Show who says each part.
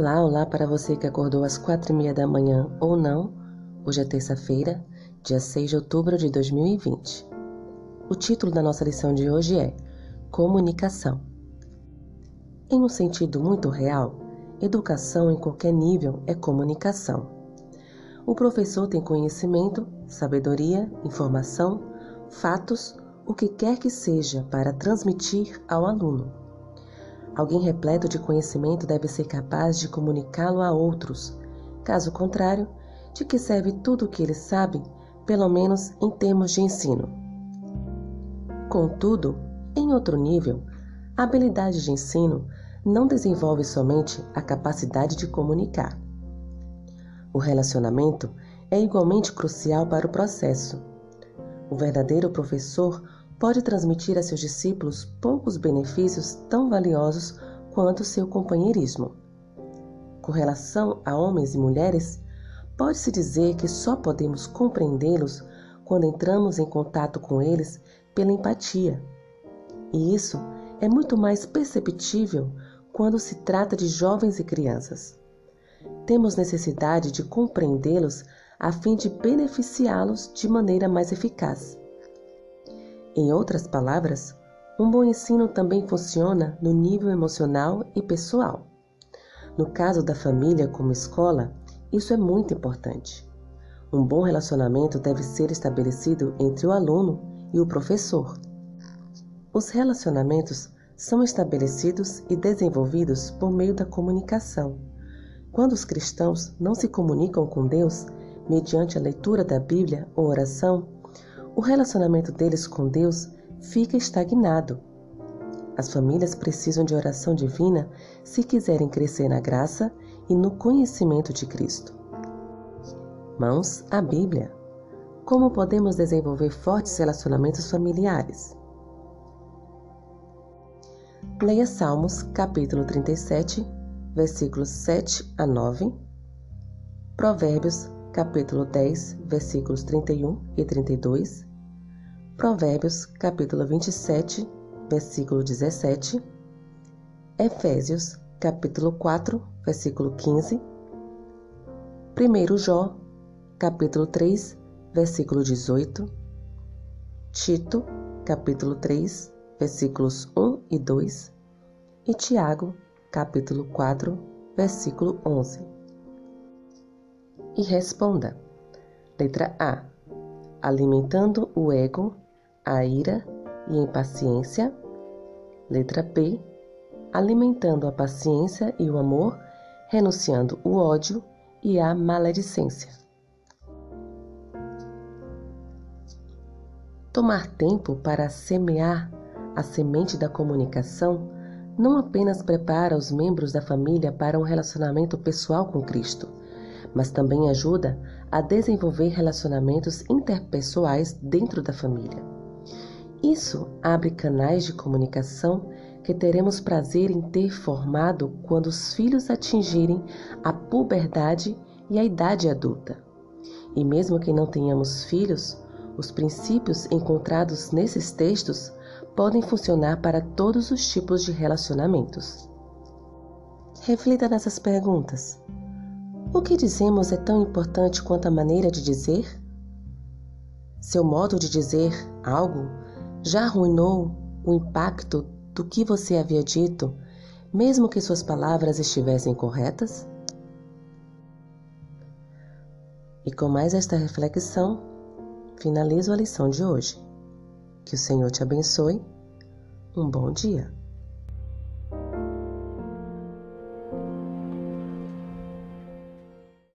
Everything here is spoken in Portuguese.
Speaker 1: Olá, olá para você que acordou às quatro e meia da manhã ou não. Hoje é terça-feira, dia 6 de outubro de 2020. O título da nossa lição de hoje é Comunicação. Em um sentido muito real, educação em qualquer nível é comunicação. O professor tem conhecimento, sabedoria, informação, fatos, o que quer que seja para transmitir ao aluno. Alguém repleto de conhecimento deve ser capaz de comunicá-lo a outros. Caso contrário, de que serve tudo o que ele sabe, pelo menos em termos de ensino? Contudo, em outro nível, a habilidade de ensino não desenvolve somente a capacidade de comunicar. O relacionamento é igualmente crucial para o processo. O verdadeiro professor pode transmitir a seus discípulos poucos benefícios tão valiosos quanto seu companheirismo. Com relação a homens e mulheres, pode-se dizer que só podemos compreendê-los quando entramos em contato com eles pela empatia. E isso é muito mais perceptível quando se trata de jovens e crianças. Temos necessidade de compreendê-los a fim de beneficiá-los de maneira mais eficaz. Em outras palavras, um bom ensino também funciona no nível emocional e pessoal. No caso da família como escola, isso é muito importante. Um bom relacionamento deve ser estabelecido entre o aluno e o professor. Os relacionamentos são estabelecidos e desenvolvidos por meio da comunicação. Quando os cristãos não se comunicam com Deus mediante a leitura da Bíblia ou oração, o relacionamento deles com Deus fica estagnado. As famílias precisam de oração divina se quiserem crescer na graça e no conhecimento de Cristo. Mãos à Bíblia. Como podemos desenvolver fortes relacionamentos familiares? Leia Salmos, capítulo 37, versículos 7 a 9. Provérbios, capítulo 10, versículos 31 e 32, Provérbios, capítulo 27, versículo 17, Efésios, capítulo 4, versículo 15, 1 Jó, capítulo 3, versículo 18, Tito, capítulo 3, versículos 1 e 2, e Tiago, capítulo 4, versículo 11 e responda. Letra A. Alimentando o ego, a ira e a impaciência. Letra B. Alimentando a paciência e o amor, renunciando o ódio e a maledicência. Tomar tempo para semear a semente da comunicação não apenas prepara os membros da família para um relacionamento pessoal com Cristo, mas também ajuda a desenvolver relacionamentos interpessoais dentro da família. Isso abre canais de comunicação que teremos prazer em ter formado quando os filhos atingirem a puberdade e a idade adulta. E mesmo que não tenhamos filhos, os princípios encontrados nesses textos podem funcionar para todos os tipos de relacionamentos. Reflita nessas perguntas. O que dizemos é tão importante quanto a maneira de dizer? Seu modo de dizer algo já arruinou o impacto do que você havia dito, mesmo que suas palavras estivessem corretas? E com mais esta reflexão, finalizo a lição de hoje. Que o Senhor te abençoe. Um bom dia.